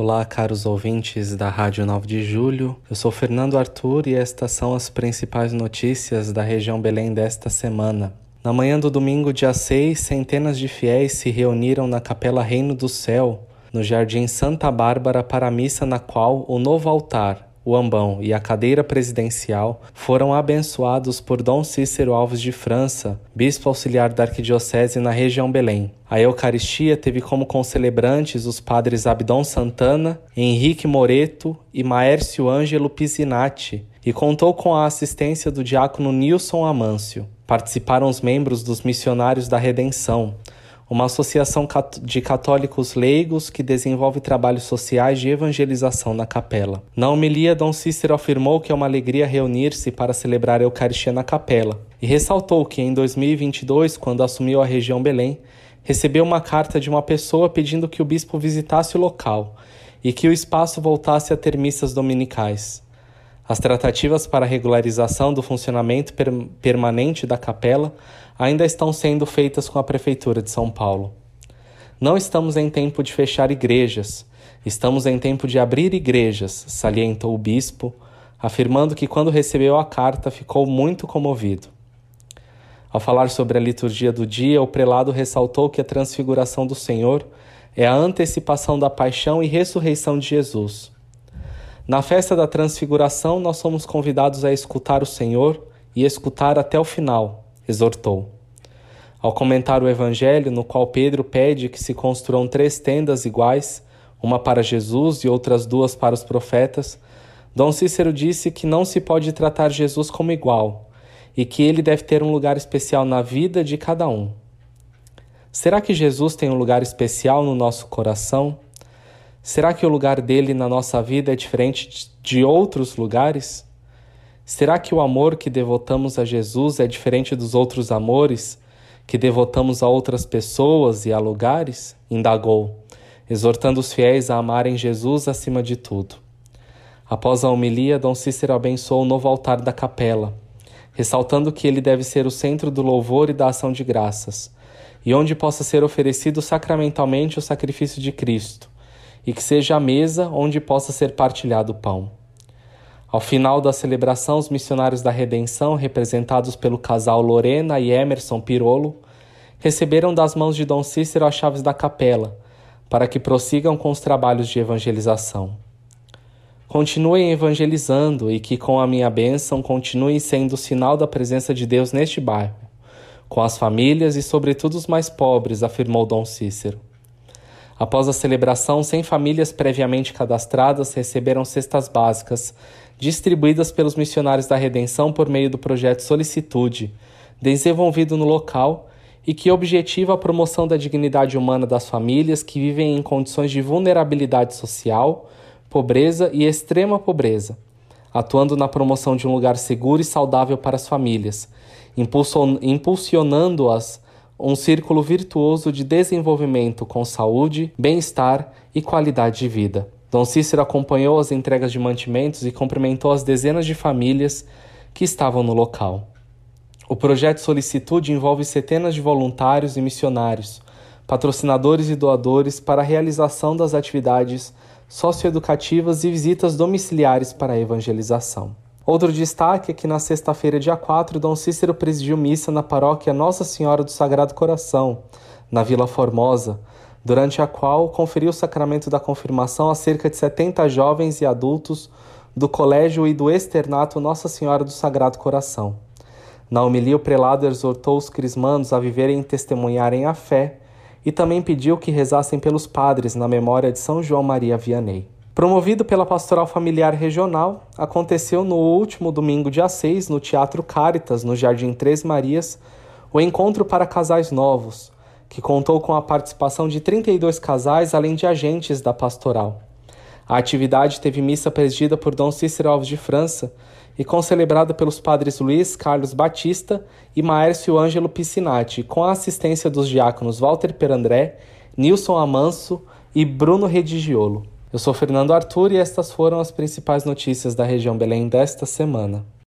Olá, caros ouvintes da Rádio 9 de Julho. Eu sou Fernando Arthur e estas são as principais notícias da região Belém desta semana. Na manhã do domingo, dia 6, centenas de fiéis se reuniram na Capela Reino do Céu, no Jardim Santa Bárbara, para a missa na qual o novo altar, o ambão e a cadeira presidencial foram abençoados por Dom Cícero Alves de França, bispo auxiliar da Arquidiocese na região Belém. A Eucaristia teve como concelebrantes os padres Abdon Santana, Henrique Moreto e Maércio Ângelo Pisinatti, e contou com a assistência do diácono Nilson Amâncio. Participaram os membros dos Missionários da Redenção, uma associação de católicos leigos que desenvolve trabalhos sociais de evangelização na capela. Na homilia, Dom Cícero afirmou que é uma alegria reunir-se para celebrar a Eucaristia na capela e ressaltou que em 2022, quando assumiu a região Belém, recebeu uma carta de uma pessoa pedindo que o bispo visitasse o local e que o espaço voltasse a ter missas dominicais. As tratativas para a regularização do funcionamento per permanente da capela ainda estão sendo feitas com a Prefeitura de São Paulo. Não estamos em tempo de fechar igrejas, estamos em tempo de abrir igrejas, salientou o bispo, afirmando que quando recebeu a carta ficou muito comovido. Ao falar sobre a liturgia do dia, o prelado ressaltou que a transfiguração do Senhor é a antecipação da paixão e ressurreição de Jesus. Na festa da Transfiguração, nós somos convidados a escutar o Senhor e escutar até o final, exortou. Ao comentar o Evangelho, no qual Pedro pede que se construam três tendas iguais, uma para Jesus e outras duas para os profetas, Dom Cícero disse que não se pode tratar Jesus como igual e que ele deve ter um lugar especial na vida de cada um. Será que Jesus tem um lugar especial no nosso coração? Será que o lugar dele na nossa vida é diferente de outros lugares? Será que o amor que devotamos a Jesus é diferente dos outros amores que devotamos a outras pessoas e a lugares? Indagou, exortando os fiéis a amarem Jesus acima de tudo. Após a homilia, Dom Cícero abençoou o novo altar da capela, ressaltando que ele deve ser o centro do louvor e da ação de graças, e onde possa ser oferecido sacramentalmente o sacrifício de Cristo e que seja a mesa onde possa ser partilhado o pão. Ao final da celebração, os missionários da Redenção, representados pelo casal Lorena e Emerson Pirolo, receberam das mãos de Dom Cícero as chaves da capela, para que prossigam com os trabalhos de evangelização. Continuem evangelizando e que, com a minha bênção, continuem sendo o sinal da presença de Deus neste bairro, com as famílias e, sobretudo, os mais pobres, afirmou Dom Cícero. Após a celebração, 100 famílias previamente cadastradas receberam cestas básicas, distribuídas pelos missionários da Redenção por meio do projeto Solicitude, desenvolvido no local e que objetiva a promoção da dignidade humana das famílias que vivem em condições de vulnerabilidade social, pobreza e extrema pobreza, atuando na promoção de um lugar seguro e saudável para as famílias, impulsionando-as um círculo virtuoso de desenvolvimento com saúde, bem-estar e qualidade de vida. Dom Cícero acompanhou as entregas de mantimentos e cumprimentou as dezenas de famílias que estavam no local. O projeto Solicitude envolve centenas de voluntários e missionários, patrocinadores e doadores para a realização das atividades socioeducativas e visitas domiciliares para a evangelização. Outro destaque é que na sexta-feira, dia 4, Dom Cícero presidiu missa na paróquia Nossa Senhora do Sagrado Coração, na Vila Formosa, durante a qual conferiu o sacramento da confirmação a cerca de 70 jovens e adultos do colégio e do externato Nossa Senhora do Sagrado Coração. Na homilia, o prelado exortou os crismandos a viverem e testemunharem a fé e também pediu que rezassem pelos padres na memória de São João Maria Vianney. Promovido pela Pastoral Familiar Regional, aconteceu no último domingo, dia 6, no Teatro Caritas, no Jardim Três Marias, o encontro para casais novos, que contou com a participação de 32 casais, além de agentes da pastoral. A atividade teve missa presidida por Dom Cícero Alves de França e concelebrada pelos padres Luiz Carlos Batista e Maércio Ângelo Piscinati, com a assistência dos diáconos Walter Perandré, Nilson Amanso e Bruno Redigiolo. Eu sou Fernando Arthur e estas foram as principais notícias da região Belém desta semana.